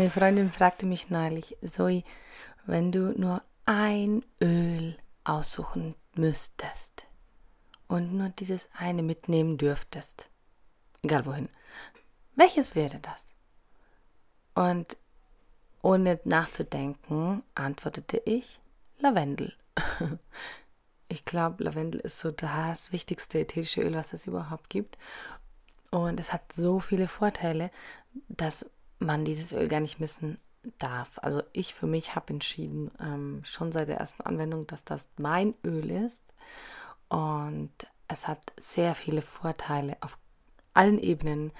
Eine Freundin fragte mich neulich, Zoe, wenn du nur ein Öl aussuchen müsstest und nur dieses eine mitnehmen dürftest, egal wohin, welches wäre das? Und ohne nachzudenken, antwortete ich, Lavendel. Ich glaube, Lavendel ist so das wichtigste ätherische Öl, was es überhaupt gibt. Und es hat so viele Vorteile, dass man dieses Öl gar nicht missen darf. Also ich für mich habe entschieden, ähm, schon seit der ersten Anwendung, dass das mein Öl ist. Und es hat sehr viele Vorteile auf allen Ebenen.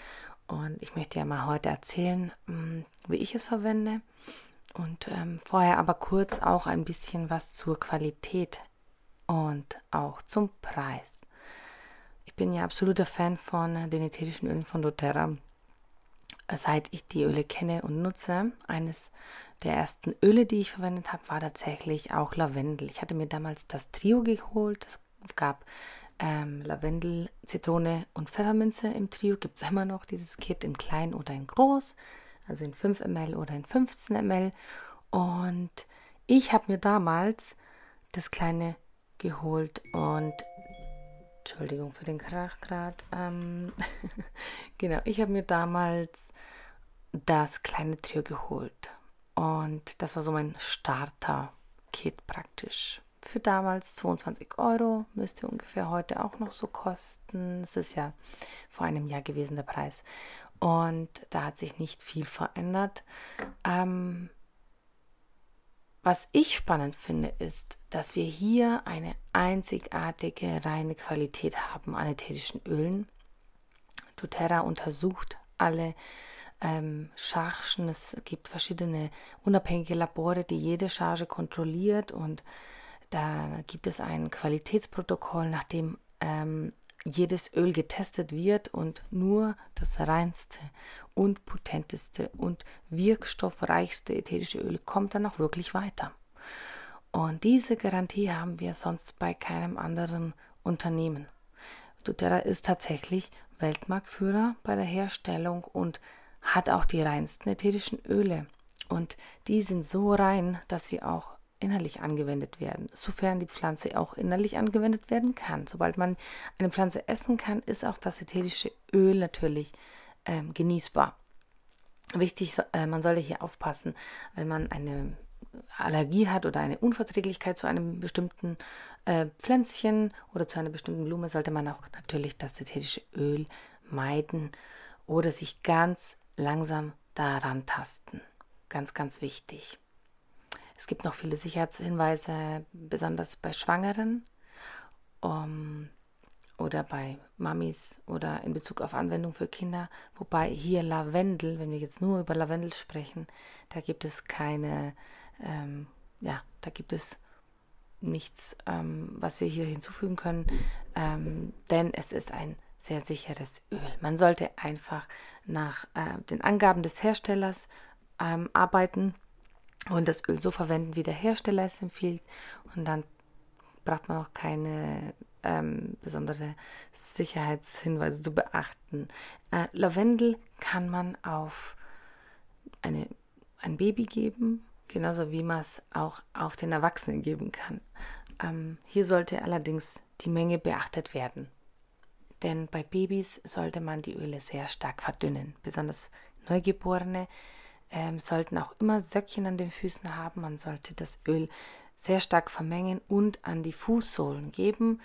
Und ich möchte ja mal heute erzählen, ähm, wie ich es verwende. Und ähm, vorher aber kurz auch ein bisschen was zur Qualität und auch zum Preis. Ich bin ja absoluter Fan von den ätherischen Ölen von doTERRA seit ich die Öle kenne und nutze. Eines der ersten Öle, die ich verwendet habe, war tatsächlich auch Lavendel. Ich hatte mir damals das Trio geholt. Es gab ähm, Lavendel, Zitrone und Pfefferminze im Trio. Gibt es immer noch dieses Kit in klein oder in groß, also in 5 ml oder in 15 ml. Und ich habe mir damals das kleine geholt und Entschuldigung für den Krach gerade. Ähm, genau, ich habe mir damals das kleine Trio geholt. Und das war so mein Starter-Kit praktisch. Für damals 22 Euro müsste ungefähr heute auch noch so kosten. Es ist ja vor einem Jahr gewesen der Preis. Und da hat sich nicht viel verändert. Ähm, was ich spannend finde, ist, dass wir hier eine einzigartige reine Qualität haben an ätherischen Ölen. doTERRA untersucht alle ähm, Chargen. Es gibt verschiedene unabhängige Labore, die jede Charge kontrolliert und da gibt es ein Qualitätsprotokoll, nach dem ähm, jedes Öl getestet wird und nur das reinste und potenteste und wirkstoffreichste ätherische Öl kommt dann auch wirklich weiter. Und diese Garantie haben wir sonst bei keinem anderen Unternehmen. doTERRA ist tatsächlich Weltmarktführer bei der Herstellung und hat auch die reinsten ätherischen Öle. Und die sind so rein, dass sie auch innerlich angewendet werden, sofern die Pflanze auch innerlich angewendet werden kann. Sobald man eine Pflanze essen kann, ist auch das ätherische Öl natürlich ähm, genießbar. Wichtig, äh, man sollte hier aufpassen, wenn man eine Allergie hat oder eine Unverträglichkeit zu einem bestimmten äh, Pflänzchen oder zu einer bestimmten Blume, sollte man auch natürlich das ätherische Öl meiden oder sich ganz langsam daran tasten. Ganz, ganz wichtig. Es gibt noch viele Sicherheitshinweise, besonders bei Schwangeren um, oder bei Mamis oder in Bezug auf Anwendung für Kinder. Wobei hier Lavendel, wenn wir jetzt nur über Lavendel sprechen, da gibt es keine, ähm, ja, da gibt es nichts, ähm, was wir hier hinzufügen können, ähm, denn es ist ein sehr sicheres Öl. Man sollte einfach nach äh, den Angaben des Herstellers ähm, arbeiten und das Öl so verwenden, wie der Hersteller es empfiehlt. Und dann braucht man auch keine ähm, besondere Sicherheitshinweise zu beachten. Äh, Lavendel kann man auf eine, ein Baby geben, genauso wie man es auch auf den Erwachsenen geben kann. Ähm, hier sollte allerdings die Menge beachtet werden. Denn bei Babys sollte man die Öle sehr stark verdünnen. Besonders Neugeborene ähm, sollten auch immer Söckchen an den Füßen haben. Man sollte das Öl sehr stark vermengen und an die Fußsohlen geben,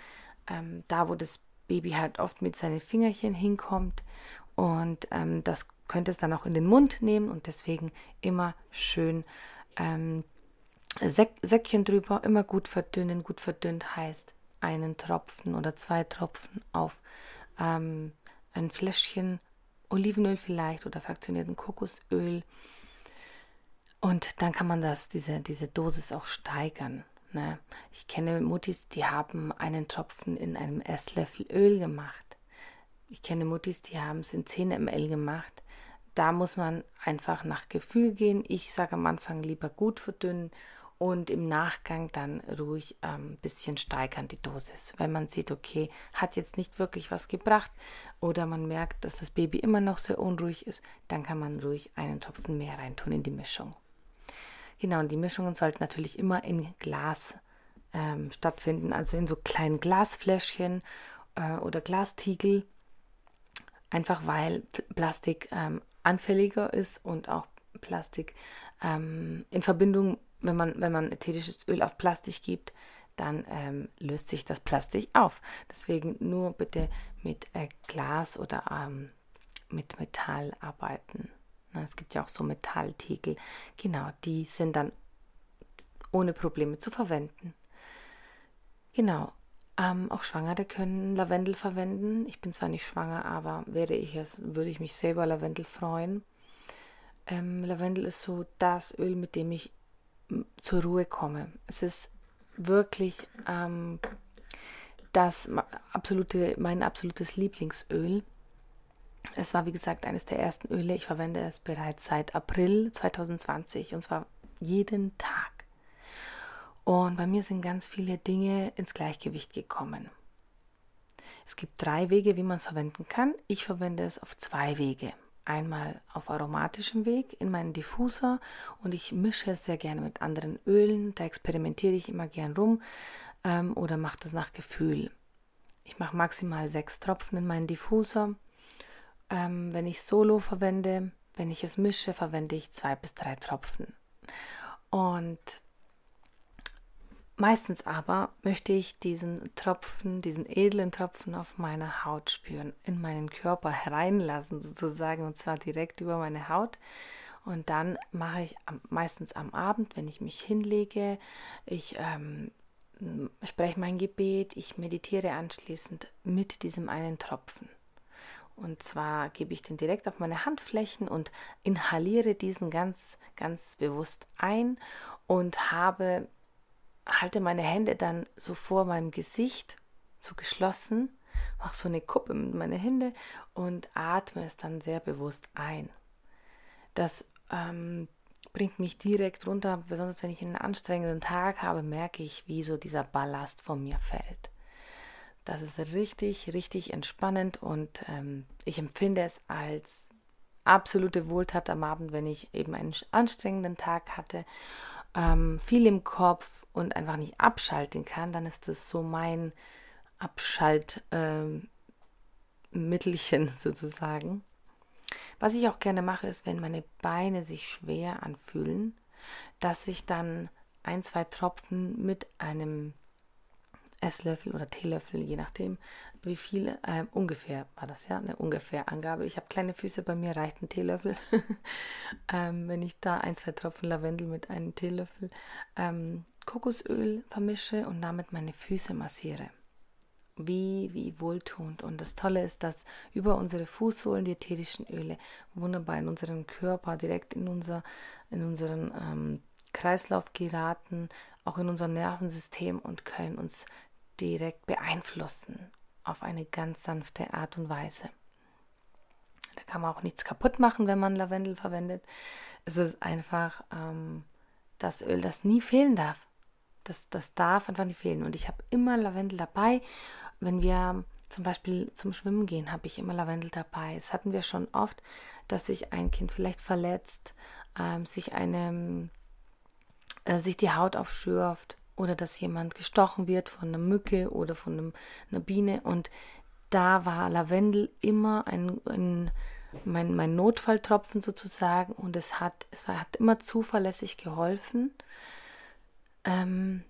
ähm, da wo das Baby halt oft mit seinen Fingerchen hinkommt. Und ähm, das könnte es dann auch in den Mund nehmen und deswegen immer schön ähm, Söckchen drüber, immer gut verdünnen. Gut verdünnt heißt einen Tropfen oder zwei Tropfen auf ähm, ein Fläschchen Olivenöl vielleicht oder fraktionierten Kokosöl. Und dann kann man das, diese, diese Dosis auch steigern. Ne? Ich kenne Muttis, die haben einen Tropfen in einem Esslöffel Öl gemacht. Ich kenne Muttis, die haben es in 10 ml gemacht. Da muss man einfach nach Gefühl gehen. Ich sage am Anfang lieber gut verdünnen und im Nachgang dann ruhig ein ähm, bisschen steigern die Dosis. Wenn man sieht, okay, hat jetzt nicht wirklich was gebracht oder man merkt, dass das Baby immer noch sehr unruhig ist, dann kann man ruhig einen Tropfen mehr reintun in die Mischung. Genau, und die Mischungen sollten natürlich immer in Glas ähm, stattfinden, also in so kleinen Glasfläschchen äh, oder Glastiegel, einfach weil Plastik ähm, anfälliger ist und auch Plastik ähm, in Verbindung wenn man, wenn man ätherisches Öl auf Plastik gibt, dann ähm, löst sich das Plastik auf. Deswegen nur bitte mit äh, Glas oder ähm, mit Metall arbeiten. Es gibt ja auch so Metalltiegel. Genau, die sind dann ohne Probleme zu verwenden. Genau. Ähm, auch Schwangere können Lavendel verwenden. Ich bin zwar nicht schwanger, aber wäre ich es, würde ich mich selber Lavendel freuen. Ähm, Lavendel ist so das Öl, mit dem ich zur Ruhe komme. Es ist wirklich ähm, das absolute, mein absolutes Lieblingsöl. Es war, wie gesagt, eines der ersten Öle. Ich verwende es bereits seit April 2020 und zwar jeden Tag. Und bei mir sind ganz viele Dinge ins Gleichgewicht gekommen. Es gibt drei Wege, wie man es verwenden kann. Ich verwende es auf zwei Wege einmal auf aromatischem Weg in meinen Diffuser und ich mische es sehr gerne mit anderen Ölen. Da experimentiere ich immer gern rum ähm, oder mache das nach Gefühl. Ich mache maximal sechs Tropfen in meinen Diffuser. Ähm, wenn ich Solo verwende, wenn ich es mische, verwende ich zwei bis drei Tropfen. Und Meistens aber möchte ich diesen Tropfen, diesen edlen Tropfen auf meiner Haut spüren, in meinen Körper hereinlassen sozusagen und zwar direkt über meine Haut. Und dann mache ich meistens am Abend, wenn ich mich hinlege, ich ähm, spreche mein Gebet, ich meditiere anschließend mit diesem einen Tropfen. Und zwar gebe ich den direkt auf meine Handflächen und inhaliere diesen ganz, ganz bewusst ein und habe halte meine Hände dann so vor meinem Gesicht, so geschlossen, mache so eine Kuppe mit meinen Händen und atme es dann sehr bewusst ein. Das ähm, bringt mich direkt runter, besonders wenn ich einen anstrengenden Tag habe, merke ich, wie so dieser Ballast von mir fällt. Das ist richtig, richtig entspannend und ähm, ich empfinde es als absolute Wohltat am Abend, wenn ich eben einen anstrengenden Tag hatte ähm, viel im Kopf und einfach nicht abschalten kann, dann ist das so mein Abschaltmittelchen ähm, sozusagen. Was ich auch gerne mache, ist, wenn meine Beine sich schwer anfühlen, dass ich dann ein, zwei Tropfen mit einem Esslöffel oder Teelöffel, je nachdem, wie viel, äh, ungefähr war das ja, eine ungefähr Angabe. Ich habe kleine Füße, bei mir reicht ein Teelöffel. ähm, wenn ich da ein, zwei Tropfen Lavendel mit einem Teelöffel ähm, Kokosöl vermische und damit meine Füße massiere. Wie, wie wohltuend. Und das Tolle ist, dass über unsere Fußsohlen die ätherischen Öle wunderbar in unseren Körper, direkt in, unser, in unseren ähm, Kreislauf geraten, auch in unser Nervensystem und können uns direkt beeinflussen auf eine ganz sanfte Art und Weise. Da kann man auch nichts kaputt machen, wenn man Lavendel verwendet. Es ist einfach ähm, das Öl, das nie fehlen darf. Das, das darf einfach nicht fehlen. Und ich habe immer Lavendel dabei. Wenn wir zum Beispiel zum Schwimmen gehen, habe ich immer Lavendel dabei. Es hatten wir schon oft, dass sich ein Kind vielleicht verletzt, ähm, sich eine, äh, sich die Haut aufschürft oder dass jemand gestochen wird von einer Mücke oder von einem, einer Biene. Und da war Lavendel immer ein, ein mein, mein Notfalltropfen sozusagen und es hat, es war, hat immer zuverlässig geholfen. Ähm,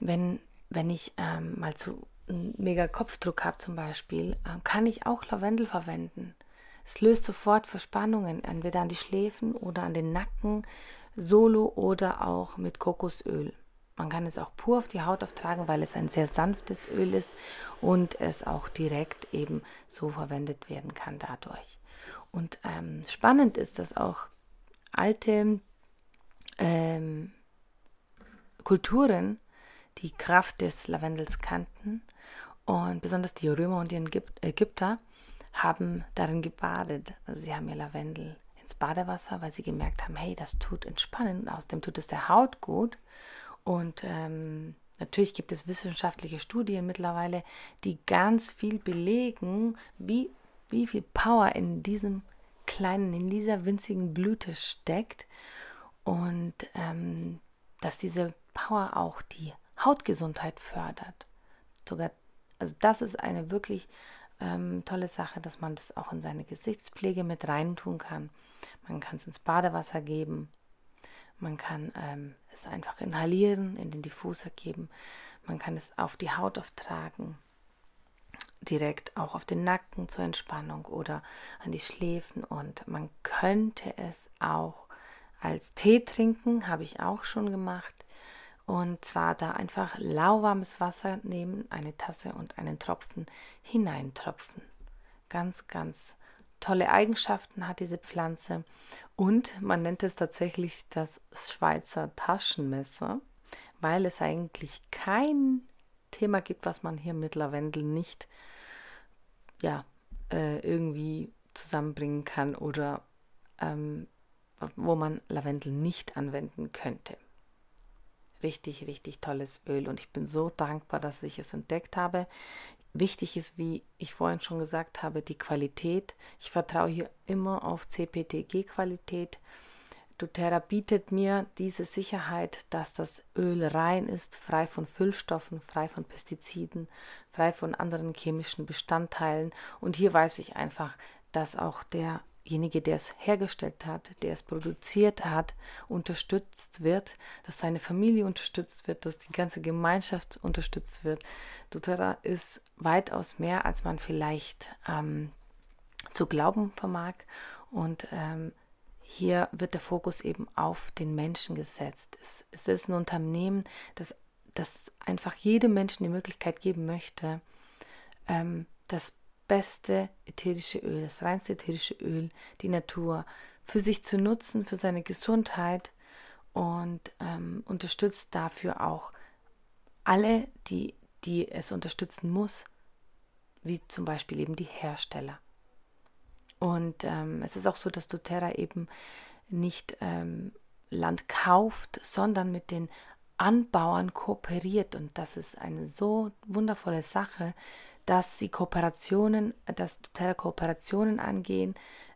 wenn, wenn ich ähm, mal zu mega Kopfdruck habe zum Beispiel, äh, kann ich auch Lavendel verwenden. Es löst sofort Verspannungen, entweder an die Schläfen oder an den Nacken, solo oder auch mit Kokosöl. Man kann es auch pur auf die Haut auftragen, weil es ein sehr sanftes Öl ist und es auch direkt eben so verwendet werden kann dadurch. Und ähm, spannend ist, dass auch alte ähm, Kulturen die Kraft des Lavendels kannten und besonders die Römer und die Ägypter haben darin gebadet. Also sie haben ihr Lavendel ins Badewasser, weil sie gemerkt haben, hey, das tut entspannen. Außerdem tut es der Haut gut und ähm, natürlich gibt es wissenschaftliche Studien mittlerweile, die ganz viel belegen, wie, wie viel Power in diesem kleinen, in dieser winzigen Blüte steckt. Und ähm, dass diese Power auch die Hautgesundheit fördert. Sogar, also das ist eine wirklich ähm, tolle Sache, dass man das auch in seine Gesichtspflege mit reintun kann. Man kann es ins Badewasser geben, man kann ähm, es einfach inhalieren, in den Diffuser geben. Man kann es auf die Haut auftragen, direkt auch auf den Nacken zur Entspannung oder an die Schläfen. Und man könnte es auch als Tee trinken, habe ich auch schon gemacht. Und zwar da einfach lauwarmes Wasser nehmen, eine Tasse und einen Tropfen hineintropfen. Ganz, ganz tolle Eigenschaften hat diese Pflanze und man nennt es tatsächlich das Schweizer Taschenmesser, weil es eigentlich kein Thema gibt, was man hier mit Lavendel nicht ja, äh, irgendwie zusammenbringen kann oder ähm, wo man Lavendel nicht anwenden könnte. Richtig, richtig tolles Öl und ich bin so dankbar, dass ich es entdeckt habe. Wichtig ist, wie ich vorhin schon gesagt habe, die Qualität. Ich vertraue hier immer auf CPTG-Qualität. doTERRA bietet mir diese Sicherheit, dass das Öl rein ist, frei von Füllstoffen, frei von Pestiziden, frei von anderen chemischen Bestandteilen. Und hier weiß ich einfach, dass auch der derjenige, der es hergestellt hat, der es produziert hat, unterstützt wird, dass seine Familie unterstützt wird, dass die ganze Gemeinschaft unterstützt wird. doTERRA ist weitaus mehr, als man vielleicht ähm, zu glauben vermag. Und ähm, hier wird der Fokus eben auf den Menschen gesetzt. Es, es ist ein Unternehmen, das, das einfach jedem Menschen die Möglichkeit geben möchte, ähm, das beste ätherische Öl, das reinste ätherische Öl, die Natur, für sich zu nutzen, für seine Gesundheit und ähm, unterstützt dafür auch alle, die, die es unterstützen muss, wie zum Beispiel eben die Hersteller. Und ähm, es ist auch so, dass doTERRA eben nicht ähm, Land kauft, sondern mit den Anbauern kooperiert. Und das ist eine so wundervolle Sache, dass sie Kooperationen, dass totale Kooperationen angehen,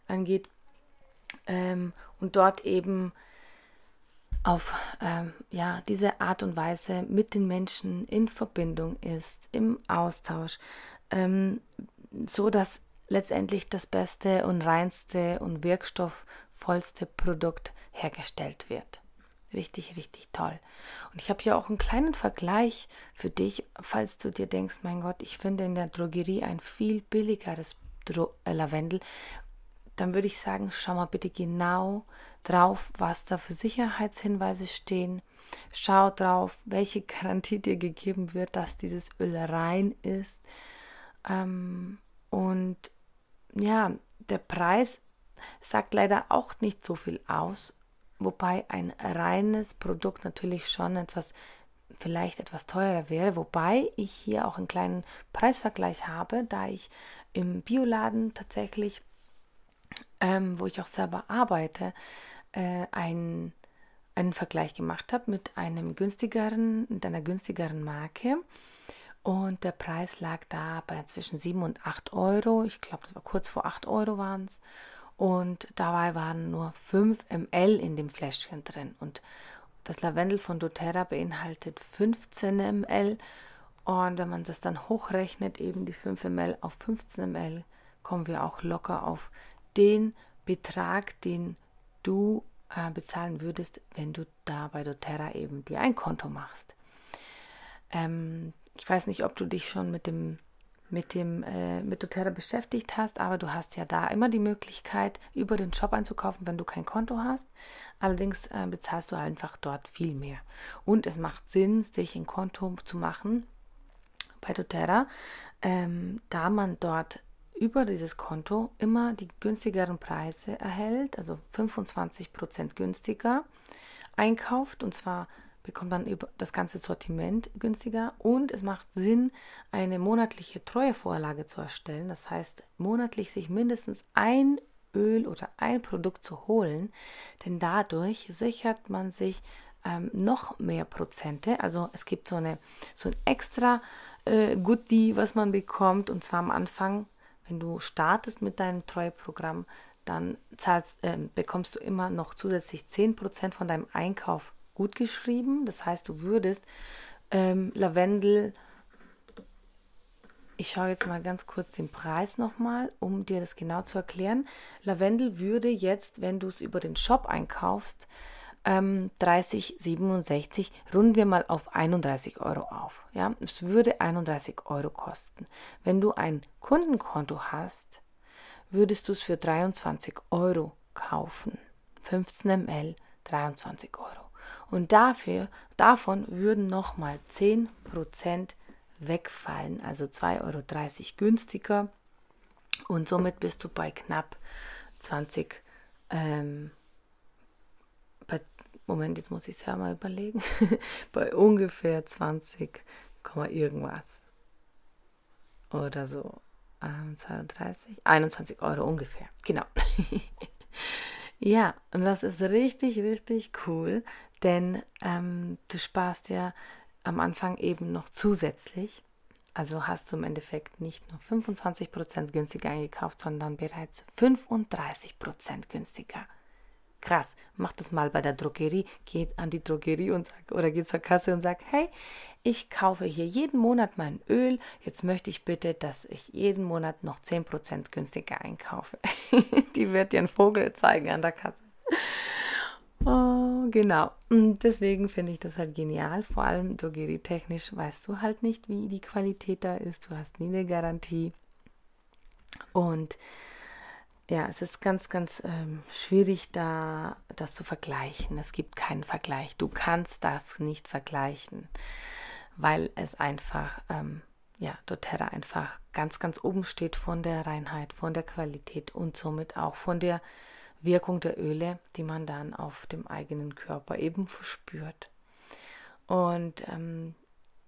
angeht ähm, und dort eben auf ähm, ja, diese Art und Weise mit den Menschen in Verbindung ist, im Austausch, ähm, so dass letztendlich das beste und reinste und wirkstoffvollste Produkt hergestellt wird. Richtig, richtig toll. Und ich habe hier auch einen kleinen Vergleich für dich, falls du dir denkst, mein Gott, ich finde in der Drogerie ein viel billigeres Dro äh, Lavendel. Dann würde ich sagen, schau mal bitte genau drauf, was da für Sicherheitshinweise stehen. Schau drauf, welche Garantie dir gegeben wird, dass dieses Öl rein ist. Ähm, und ja, der Preis sagt leider auch nicht so viel aus wobei ein reines Produkt natürlich schon etwas vielleicht etwas teurer wäre, wobei ich hier auch einen kleinen Preisvergleich habe, da ich im Bioladen tatsächlich, ähm, wo ich auch selber arbeite, äh, einen, einen Vergleich gemacht habe mit einem günstigeren, mit einer günstigeren Marke. Und der Preis lag da bei zwischen 7 und 8 Euro. Ich glaube, das war kurz vor 8 Euro waren es und dabei waren nur 5 ml in dem Fläschchen drin. Und das Lavendel von doTERRA beinhaltet 15 ml. Und wenn man das dann hochrechnet, eben die 5 ml auf 15 ml, kommen wir auch locker auf den Betrag, den du äh, bezahlen würdest, wenn du da bei doTERRA eben dir ein Konto machst. Ähm, ich weiß nicht, ob du dich schon mit dem mit dem äh, mit doTERRA beschäftigt hast, aber du hast ja da immer die Möglichkeit, über den Shop einzukaufen, wenn du kein Konto hast. Allerdings äh, bezahlst du einfach dort viel mehr. Und es macht Sinn, sich ein Konto zu machen bei doTERRA, ähm, da man dort über dieses Konto immer die günstigeren Preise erhält, also 25% günstiger einkauft und zwar bekommt dann das ganze Sortiment günstiger und es macht Sinn, eine monatliche Treuevorlage zu erstellen. Das heißt, monatlich sich mindestens ein Öl oder ein Produkt zu holen, denn dadurch sichert man sich ähm, noch mehr Prozente. Also es gibt so, eine, so ein extra äh, Goodie, was man bekommt und zwar am Anfang, wenn du startest mit deinem Treueprogramm, dann zahlst, äh, bekommst du immer noch zusätzlich 10% von deinem Einkauf gut geschrieben. Das heißt, du würdest ähm, Lavendel, ich schaue jetzt mal ganz kurz den Preis nochmal, um dir das genau zu erklären. Lavendel würde jetzt, wenn du es über den Shop einkaufst, ähm, 30,67, runden wir mal auf 31 Euro auf. Ja, es würde 31 Euro kosten. Wenn du ein Kundenkonto hast, würdest du es für 23 Euro kaufen. 15 ml, 23 Euro. Und dafür, davon würden nochmal 10% wegfallen, also 2,30 Euro günstiger. Und somit bist du bei knapp 20, ähm, bei, Moment, jetzt muss ich es ja mal überlegen, bei ungefähr 20, irgendwas. Oder so. Ähm, 32, 21 Euro ungefähr. Genau. ja, und das ist richtig, richtig cool. Denn ähm, du sparst ja am Anfang eben noch zusätzlich. Also hast du im Endeffekt nicht nur 25% günstiger eingekauft, sondern bereits 35% günstiger. Krass, mach das mal bei der Drogerie, geht an die Drogerie und sag, oder geht zur Kasse und sagt, hey, ich kaufe hier jeden Monat mein Öl, jetzt möchte ich bitte, dass ich jeden Monat noch 10% günstiger einkaufe. die wird dir einen Vogel zeigen an der Kasse. Oh, genau. Und deswegen finde ich das halt genial. Vor allem Drogerie-technisch weißt du halt nicht, wie die Qualität da ist. Du hast nie eine Garantie. Und ja, es ist ganz, ganz ähm, schwierig, da das zu vergleichen. Es gibt keinen Vergleich. Du kannst das nicht vergleichen, weil es einfach, ähm, ja, doTERRA einfach ganz, ganz oben steht von der Reinheit, von der Qualität und somit auch von der Wirkung der Öle, die man dann auf dem eigenen Körper eben verspürt. Und ähm,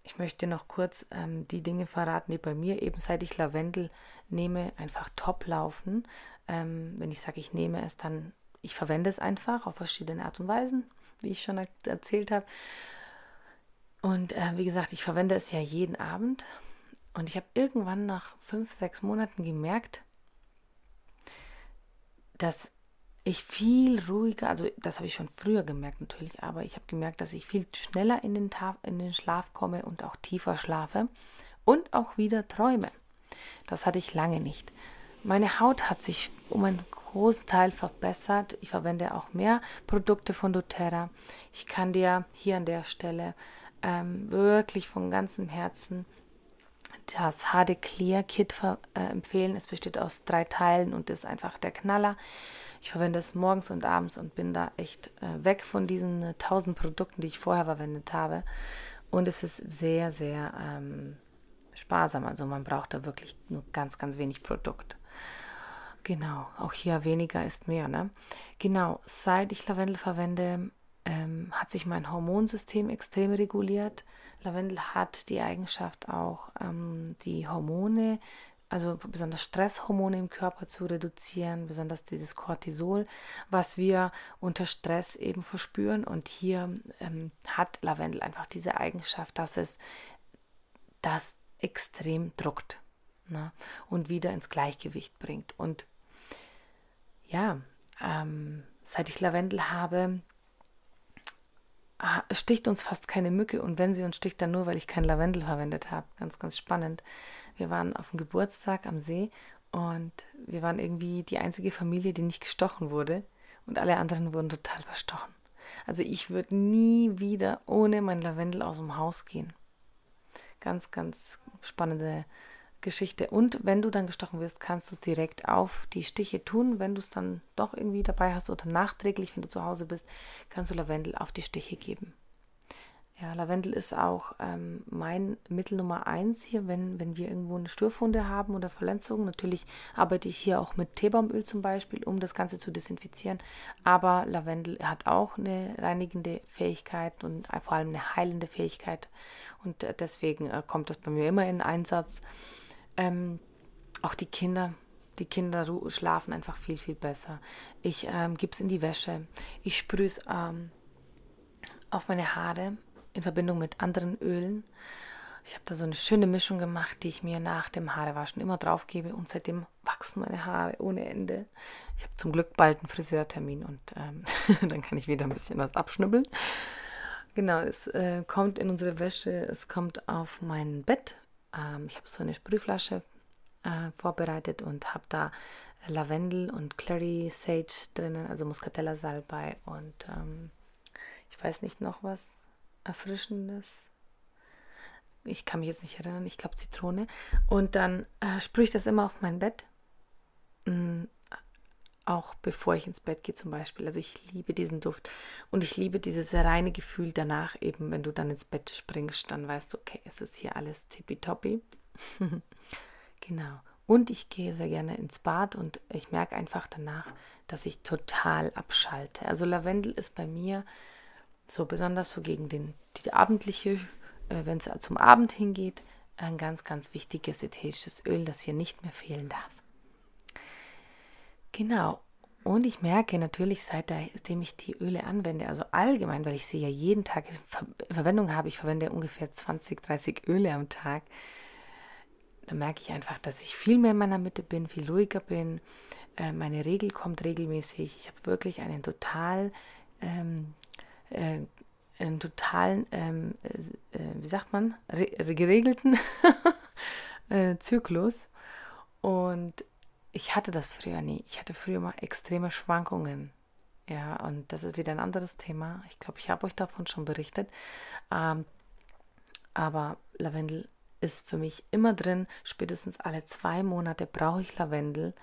ich möchte noch kurz ähm, die Dinge verraten, die bei mir eben seit ich Lavendel nehme, einfach top laufen. Ähm, wenn ich sage, ich nehme es, dann ich verwende es einfach auf verschiedene Art und Weisen, wie ich schon erzählt habe. Und äh, wie gesagt, ich verwende es ja jeden Abend. Und ich habe irgendwann nach fünf, sechs Monaten gemerkt, dass ich viel ruhiger, also das habe ich schon früher gemerkt natürlich, aber ich habe gemerkt, dass ich viel schneller in den, in den Schlaf komme und auch tiefer schlafe und auch wieder träume. Das hatte ich lange nicht. Meine Haut hat sich um einen großen Teil verbessert. Ich verwende auch mehr Produkte von doTERRA. Ich kann dir hier an der Stelle ähm, wirklich von ganzem Herzen das HD Clear Kit äh, empfehlen. Es besteht aus drei Teilen und ist einfach der Knaller. Ich verwende es morgens und abends und bin da echt äh, weg von diesen äh, tausend Produkten, die ich vorher verwendet habe. Und es ist sehr, sehr ähm, sparsam. Also man braucht da wirklich nur ganz, ganz wenig Produkt. Genau, auch hier weniger ist mehr. Ne? Genau, seit ich Lavendel verwende, ähm, hat sich mein Hormonsystem extrem reguliert. Lavendel hat die Eigenschaft auch, ähm, die Hormone also besonders Stresshormone im Körper zu reduzieren, besonders dieses Cortisol, was wir unter Stress eben verspüren. Und hier ähm, hat Lavendel einfach diese Eigenschaft, dass es das extrem druckt ne? und wieder ins Gleichgewicht bringt. Und ja, ähm, seit ich Lavendel habe, sticht uns fast keine Mücke und wenn sie uns sticht, dann nur, weil ich kein Lavendel verwendet habe. Ganz, ganz spannend. Wir waren auf dem Geburtstag am See und wir waren irgendwie die einzige Familie, die nicht gestochen wurde und alle anderen wurden total verstochen. Also ich würde nie wieder ohne mein Lavendel aus dem Haus gehen. Ganz, ganz spannende Geschichte. Und wenn du dann gestochen wirst, kannst du es direkt auf die Stiche tun. Wenn du es dann doch irgendwie dabei hast oder nachträglich, wenn du zu Hause bist, kannst du Lavendel auf die Stiche geben. Ja, Lavendel ist auch ähm, mein Mittel Nummer eins hier, wenn, wenn wir irgendwo eine Störfunde haben oder Verletzungen. Natürlich arbeite ich hier auch mit Teebaumöl zum Beispiel, um das Ganze zu desinfizieren. Aber Lavendel hat auch eine reinigende Fähigkeit und vor allem eine heilende Fähigkeit. Und äh, deswegen äh, kommt das bei mir immer in Einsatz. Ähm, auch die Kinder, die Kinder schlafen einfach viel, viel besser. Ich ähm, gebe es in die Wäsche. Ich sprühe es ähm, auf meine Haare in Verbindung mit anderen Ölen. Ich habe da so eine schöne Mischung gemacht, die ich mir nach dem Haarewaschen immer drauf gebe und seitdem wachsen meine Haare ohne Ende. Ich habe zum Glück bald einen Friseurtermin und ähm, dann kann ich wieder ein bisschen was abschnubbeln. Genau, es äh, kommt in unsere Wäsche, es kommt auf mein Bett. Ähm, ich habe so eine Sprühflasche äh, vorbereitet und habe da Lavendel und Clary Sage drinnen, also Muscatella Salbei und ähm, ich weiß nicht noch was Erfrischendes. Ich kann mich jetzt nicht erinnern, ich glaube Zitrone. Und dann äh, sprühe ich das immer auf mein Bett. Auch bevor ich ins Bett gehe zum Beispiel. Also ich liebe diesen Duft. Und ich liebe dieses reine Gefühl danach eben, wenn du dann ins Bett springst, dann weißt du, okay, es ist hier alles tippitoppi. genau. Und ich gehe sehr gerne ins Bad und ich merke einfach danach, dass ich total abschalte. Also Lavendel ist bei mir so besonders so gegen den, die abendliche, äh, wenn es zum Abend hingeht, ein ganz, ganz wichtiges ätherisches Öl, das hier nicht mehr fehlen darf. Genau. Und ich merke natürlich, seitdem ich die Öle anwende, also allgemein, weil ich sie ja jeden Tag in Verwendung habe, ich verwende ungefähr 20, 30 Öle am Tag, da merke ich einfach, dass ich viel mehr in meiner Mitte bin, viel ruhiger bin. Äh, meine Regel kommt regelmäßig. Ich habe wirklich einen total ähm, äh, einen totalen, ähm, äh, wie sagt man, re geregelten äh, Zyklus. Und ich hatte das früher nie. Ich hatte früher mal extreme Schwankungen. Ja, und das ist wieder ein anderes Thema. Ich glaube, ich habe euch davon schon berichtet. Ähm, aber Lavendel ist für mich immer drin. Spätestens alle zwei Monate brauche ich Lavendel.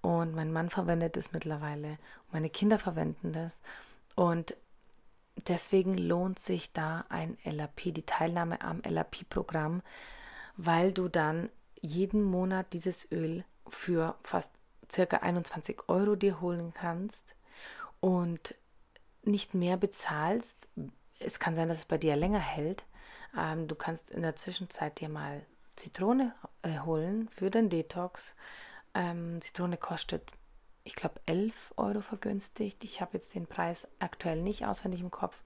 Und mein Mann verwendet es mittlerweile. Meine Kinder verwenden das. Und deswegen lohnt sich da ein LAP, die Teilnahme am LAP-Programm, weil du dann jeden Monat dieses Öl für fast circa 21 Euro dir holen kannst und nicht mehr bezahlst. Es kann sein, dass es bei dir länger hält. Ähm, du kannst in der Zwischenzeit dir mal Zitrone äh, holen für den Detox. Ähm, Zitrone kostet ich glaube, 11 Euro vergünstigt. Ich habe jetzt den Preis aktuell nicht auswendig im Kopf.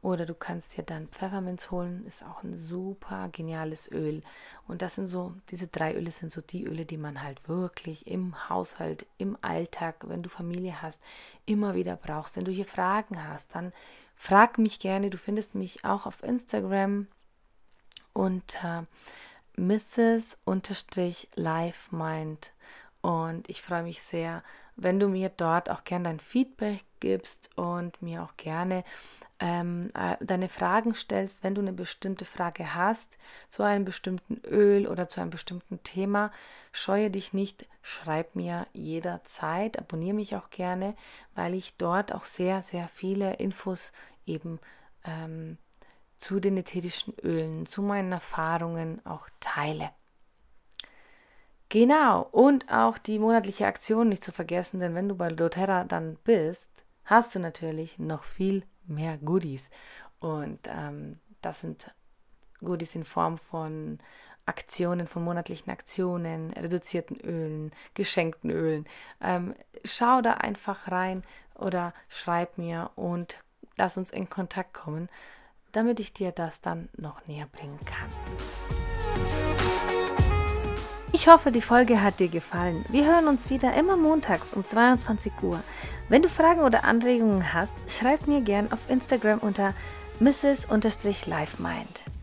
Oder du kannst dir dann Pfefferminz holen, ist auch ein super geniales Öl. Und das sind so, diese drei Öle sind so die Öle, die man halt wirklich im Haushalt, im Alltag, wenn du Familie hast, immer wieder brauchst. Wenn du hier Fragen hast, dann frag mich gerne. Du findest mich auch auf Instagram unter Mrs-LifeMind. Und ich freue mich sehr, wenn du mir dort auch gerne dein Feedback gibst und mir auch gerne ähm, äh, deine Fragen stellst, wenn du eine bestimmte Frage hast zu einem bestimmten Öl oder zu einem bestimmten Thema, scheue dich nicht, schreib mir jederzeit, abonniere mich auch gerne, weil ich dort auch sehr, sehr viele Infos eben ähm, zu den ätherischen Ölen, zu meinen Erfahrungen auch teile. Genau, und auch die monatliche Aktion nicht zu vergessen, denn wenn du bei doTERRA dann bist, hast du natürlich noch viel mehr Goodies. Und ähm, das sind Goodies in Form von Aktionen, von monatlichen Aktionen, reduzierten Ölen, geschenkten Ölen. Ähm, schau da einfach rein oder schreib mir und lass uns in Kontakt kommen, damit ich dir das dann noch näher bringen kann. Ich hoffe, die Folge hat dir gefallen. Wir hören uns wieder immer montags um 22 Uhr. Wenn du Fragen oder Anregungen hast, schreib mir gern auf Instagram unter mrs-lifemind.